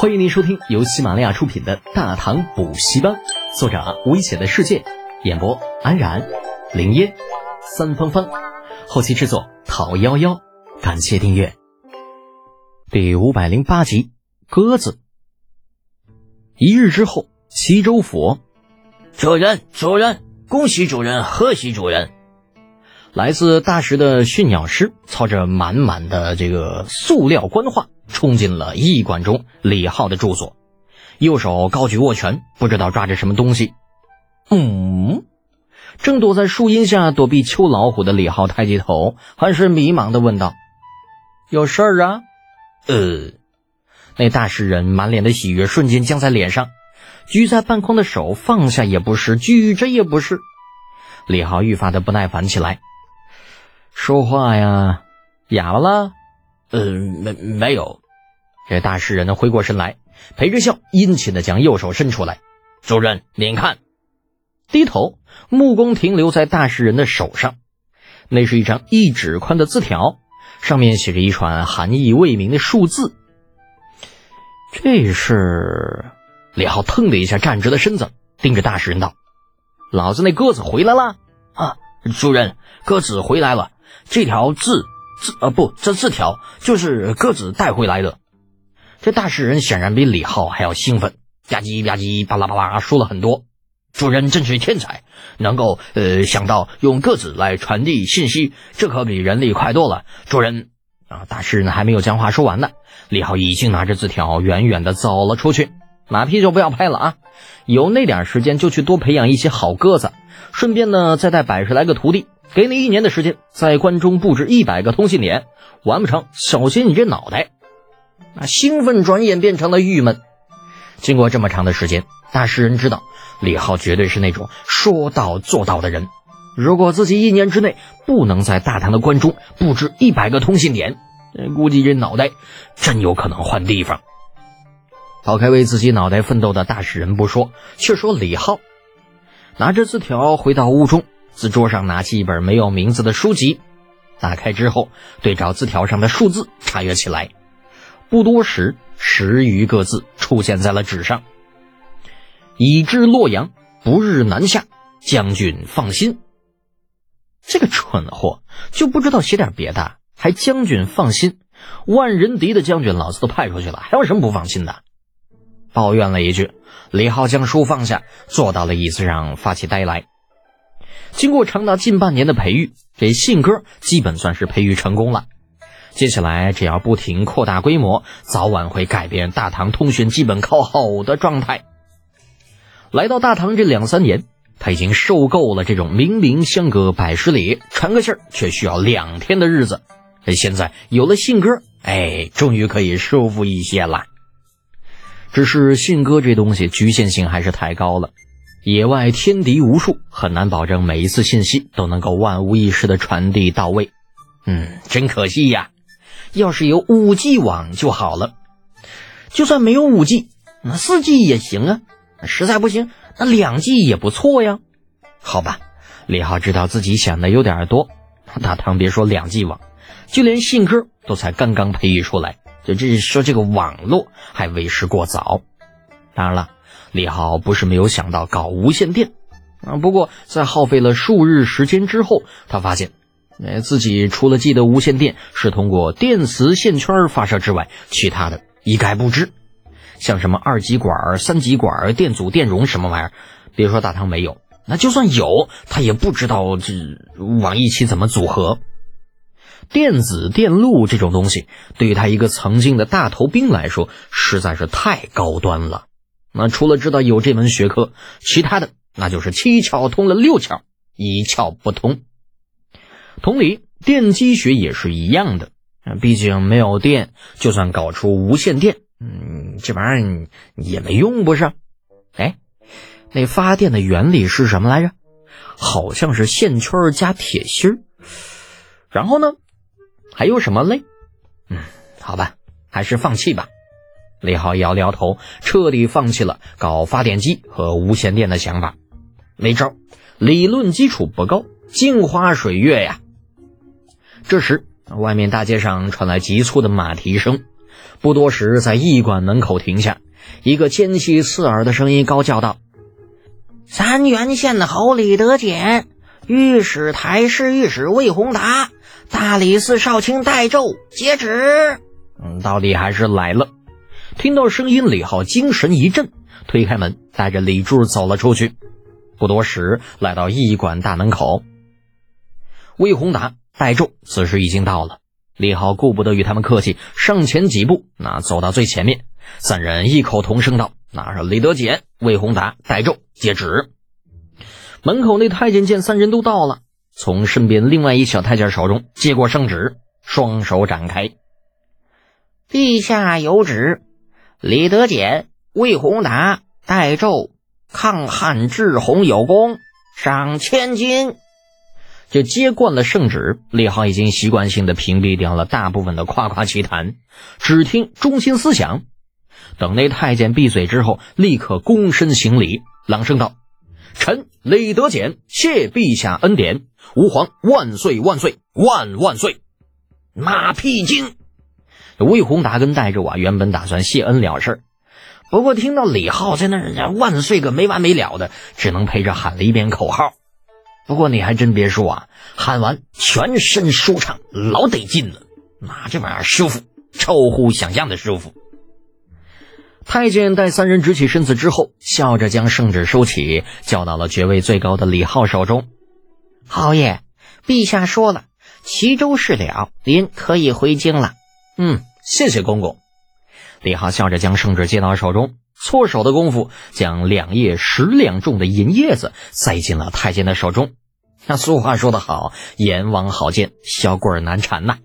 欢迎您收听由喜马拉雅出品的《大唐补习班》，作者危险的世界，演播安然、林烟、三芳芳，后期制作陶幺幺。感谢订阅。第五百零八集，鸽子。一日之后，西州府，主人，主人，恭喜主人，贺喜主人！来自大石的驯鸟师操着满满的这个塑料官话。冲进了驿馆中李浩的住所，右手高举握拳，不知道抓着什么东西。嗯，正躲在树荫下躲避秋老虎的李浩抬起头，很是迷茫的问道：“有事儿啊？”呃，那大诗人满脸的喜悦瞬间僵在脸上，举在半空的手放下也不是，举着也不是。李浩愈发的不耐烦起来，说话呀，哑巴了。呃，没没有。这大诗人呢，回过神来，陪着笑，殷勤的将右手伸出来。主人，您看。低头，目光停留在大诗人的手上，那是一张一指宽的字条，上面写着一串含义未明的数字。这是李浩腾的一下站直了身子，盯着大诗人道：“老子那鸽子回来了啊！主人，鸽子回来了。这条字。”字呃不，这字条就是鸽子带回来的。这大诗人显然比李浩还要兴奋，吧唧吧唧，巴拉巴拉说了很多。主人真是天才，能够呃想到用鸽子来传递信息，这可比人力快多了。主人啊，大诗人还没有将话说完呢，李浩已经拿着字条远远的走了出去。马屁就不要拍了啊，有那点时间就去多培养一些好鸽子，顺便呢再带百十来个徒弟。给你一年的时间，在关中布置一百个通信点，完不成，小心你这脑袋！那兴奋转眼变成了郁闷。经过这么长的时间，大诗人知道李浩绝对是那种说到做到的人。如果自己一年之内不能在大唐的关中布置一百个通信点，估计这脑袋真有可能换地方。抛开为自己脑袋奋斗的大诗人不说，却说李浩拿着字条回到屋中。自桌上拿起一本没有名字的书籍，打开之后对照字条上的数字查阅起来。不多时，十余个字出现在了纸上：“已至洛阳，不日南下，将军放心。”这个蠢货就不知道写点别的，还将军放心？万人敌的将军，老子都派出去了，还有什么不放心的？抱怨了一句，李浩将书放下，坐到了椅子上，发起呆来。经过长达近半年的培育，这信鸽基本算是培育成功了。接下来只要不停扩大规模，早晚会改变大唐通讯基本靠吼的状态。来到大唐这两三年，他已经受够了这种明明相隔百十里，传个信儿却需要两天的日子。现在有了信鸽，哎，终于可以舒服一些了。只是信鸽这东西局限性还是太高了。野外天敌无数，很难保证每一次信息都能够万无一失的传递到位。嗯，真可惜呀！要是有五 G 网就好了。就算没有五 G，那四 G 也行啊。实在不行，那两 G 也不错呀。好吧，李浩知道自己想的有点多。大唐别说两 G 网，就连信鸽都才刚刚培育出来，就这说这个网络还为时过早。当然了。李浩不是没有想到搞无线电啊，不过在耗费了数日时间之后，他发现，哎，自己除了记得无线电是通过电磁线圈发射之外，其他的一概不知。像什么二极管、三极管、电阻、电容什么玩意儿，别说大唐没有，那就算有，他也不知道这往一起怎么组合。电子电路这种东西，对于他一个曾经的大头兵来说，实在是太高端了。那除了知道有这门学科，其他的那就是七窍通了六窍，一窍不通。同理，电机学也是一样的。毕竟没有电，就算搞出无线电，嗯，这玩意儿也没用，不是？哎，那发电的原理是什么来着？好像是线圈加铁芯然后呢，还有什么嘞？嗯，好吧，还是放弃吧。李浩摇了摇头，彻底放弃了搞发电机和无线电的想法。没招，理论基础不高，镜花水月呀。这时，外面大街上传来急促的马蹄声，不多时，在驿馆门口停下，一个尖细刺耳的声音高叫道：“三原县的侯李德俭，御史台侍御史魏宏达，大理寺少卿戴胄接旨。”嗯，到底还是来了。听到声音，李浩精神一振，推开门，带着李柱走了出去。不多时，来到驿馆大门口，魏宏达、戴胄此时已经到了。李浩顾不得与他们客气，上前几步，那走到最前面，三人异口同声道：“那是李德俭、魏宏达、戴胄接旨。”门口那太监见三人都到了，从身边另外一小太监手中接过圣旨，双手展开：“陛下有旨，李德俭、魏宏达、戴胄抗汉治洪有功，赏千金。”就接惯了圣旨，李浩已经习惯性的屏蔽掉了大部分的夸夸其谈，只听中心思想。等那太监闭嘴之后，立刻躬身行礼，朗声道：“臣李德俭谢陛下恩典，吾皇万岁万岁万万岁！”马屁精！魏宏达跟戴胄啊，原本打算谢恩了事，不过听到李浩在那儿万岁个没完没了的，只能陪着喊了一遍口号。不过你还真别说啊，喊完全身舒畅，老得劲了。那这玩意儿舒服，超乎想象的舒服。太监待三人直起身子之后，笑着将圣旨收起，交到了爵位最高的李浩手中。侯爷，陛下说了，齐州事了，您可以回京了。嗯，谢谢公公。李浩笑着将圣旨接到手中。搓手的功夫，将两叶十两重的银叶子塞进了太监的手中。那俗话说得好，阎王好见，小鬼难缠呐。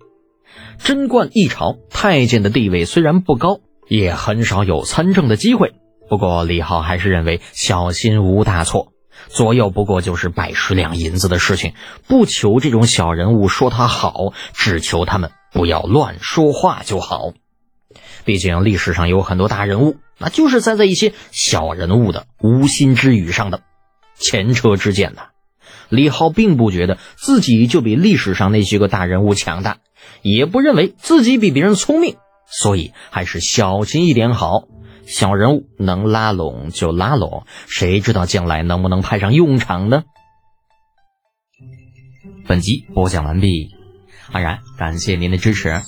贞观一朝，太监的地位虽然不高，也很少有参政的机会。不过李浩还是认为小心无大错，左右不过就是百十两银子的事情，不求这种小人物说他好，只求他们不要乱说话就好。毕竟历史上有很多大人物。那就是栽在一些小人物的无心之语上的前车之鉴呐。李浩并不觉得自己就比历史上那些个大人物强大，也不认为自己比别人聪明，所以还是小心一点好。小人物能拉拢就拉拢，谁知道将来能不能派上用场呢？本集播讲完毕，安然感谢您的支持。